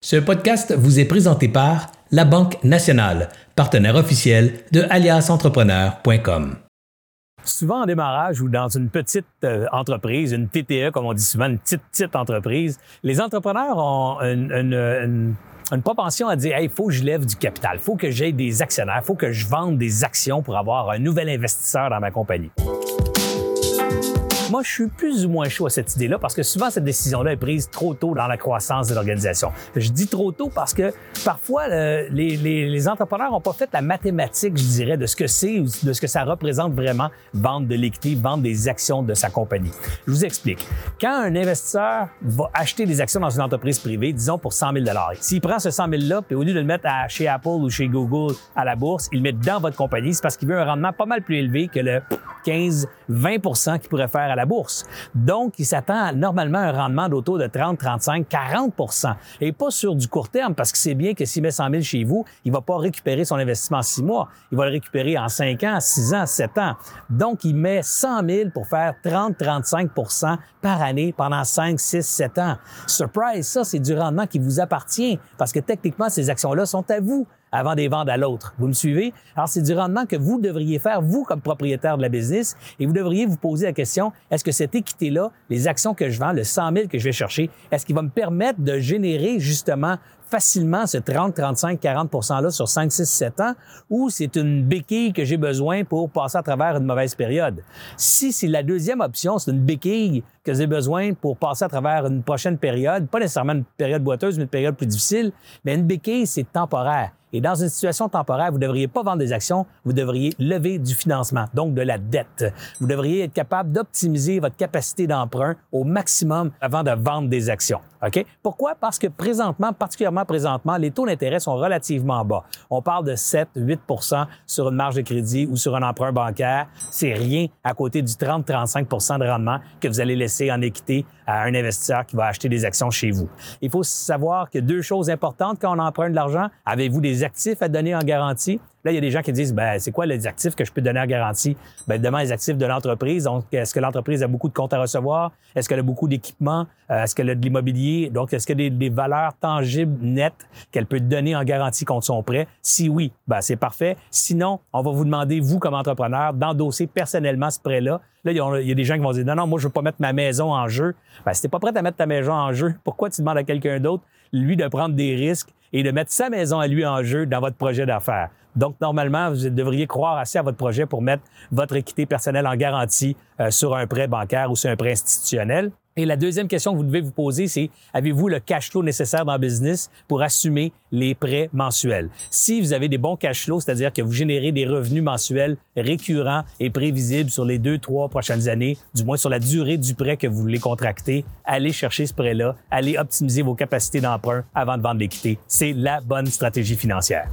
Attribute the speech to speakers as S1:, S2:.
S1: Ce podcast vous est présenté par La Banque Nationale, partenaire officiel de aliasentrepreneur.com.
S2: Souvent en démarrage ou dans une petite euh, entreprise, une TTE, comme on dit souvent, une petite, petite entreprise, les entrepreneurs ont une, propension à dire il faut que je lève du capital, il faut que j'aie des actionnaires, il faut que je vende des actions pour avoir un nouvel investisseur dans ma compagnie. Moi, je suis plus ou moins chaud à cette idée-là parce que souvent, cette décision-là est prise trop tôt dans la croissance de l'organisation. Je dis trop tôt parce que parfois, les, les, entrepreneurs n'ont pas fait la mathématique, je dirais, de ce que c'est ou de ce que ça représente vraiment vendre de l'équité, vendre des actions de sa compagnie. Je vous explique. Quand un investisseur va acheter des actions dans une entreprise privée, disons pour 100 000 s'il prend ce 100 000-là, puis au lieu de le mettre à, chez Apple ou chez Google à la bourse, il le met dans votre compagnie, c'est parce qu'il veut un rendement pas mal plus élevé que le 15-20% qu'il pourrait faire à la bourse. Donc, il s'attend normalement à un rendement d'auto de 30, 35, 40% et pas sur du court terme parce que c'est bien que s'il met 100 000 chez vous, il va pas récupérer son investissement en six mois. Il va le récupérer en 5 ans, 6 ans, 7 ans. Donc, il met 100 000 pour faire 30, 35% par année pendant 5, 6, 7 ans. Surprise, ça, c'est du rendement qui vous appartient parce que techniquement, ces actions-là sont à vous avant de les vendre à l'autre. Vous me suivez? Alors, c'est du rendement que vous devriez faire, vous, comme propriétaire de la business, et vous devriez vous poser la question, est-ce que cette équité-là, les actions que je vends, le 100 000 que je vais chercher, est-ce qu'il va me permettre de générer justement facilement ce 30, 35, 40% là sur 5, 6, 7 ans, ou c'est une béquille que j'ai besoin pour passer à travers une mauvaise période? Si c'est la deuxième option, c'est une béquille que j'ai besoin pour passer à travers une prochaine période, pas nécessairement une période boiteuse, mais une période plus difficile, mais une béquille, c'est temporaire. Et dans une situation temporaire, vous ne devriez pas vendre des actions, vous devriez lever du financement, donc de la dette. Vous devriez être capable d'optimiser votre capacité d'emprunt au maximum avant de vendre des actions. OK? Pourquoi? Parce que présentement, particulièrement présentement, les taux d'intérêt sont relativement bas. On parle de 7, 8% sur une marge de crédit ou sur un emprunt bancaire. C'est rien à côté du 30-35% de rendement que vous allez laisser en équité à un investisseur qui va acheter des actions chez vous. Il faut savoir que deux choses importantes quand on emprunte de l'argent. Avez-vous des actifs à donner en garantie? Là, il y a des gens qui disent, ben, c'est quoi les actifs que je peux donner en garantie? Ben, demain, les actifs de l'entreprise. Est-ce que l'entreprise a beaucoup de comptes à recevoir? Est-ce qu'elle a beaucoup d'équipements? Euh, est-ce qu'elle a de l'immobilier? Donc, est-ce qu'il y a des, valeurs tangibles, nettes, qu'elle peut donner en garantie contre son prêt? Si oui, ben, c'est parfait. Sinon, on va vous demander, vous, comme entrepreneur, d'endosser personnellement ce prêt-là. Là, il y, a, des gens qui vont dire, non, non, moi, je veux pas mettre ma maison en jeu. Ben, si t'es pas prêt à mettre ta maison en jeu, pourquoi tu demandes à quelqu'un d'autre, lui, de prendre des risques et de mettre sa maison à lui en jeu dans votre projet d'affaires? Donc, normalement, vous devriez croire assez à votre projet pour mettre votre équité personnelle en garantie euh, sur un prêt bancaire ou sur un prêt institutionnel. Et la deuxième question que vous devez vous poser, c'est avez-vous le cash flow nécessaire dans le business pour assumer les prêts mensuels? Si vous avez des bons cash flows, c'est-à-dire que vous générez des revenus mensuels récurrents et prévisibles sur les deux, trois prochaines années, du moins sur la durée du prêt que vous voulez contracter, allez chercher ce prêt-là, allez optimiser vos capacités d'emprunt avant de vendre l'équité. C'est la bonne stratégie financière.